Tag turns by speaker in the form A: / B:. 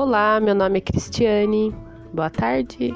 A: Olá, meu nome é Cristiane. Boa tarde.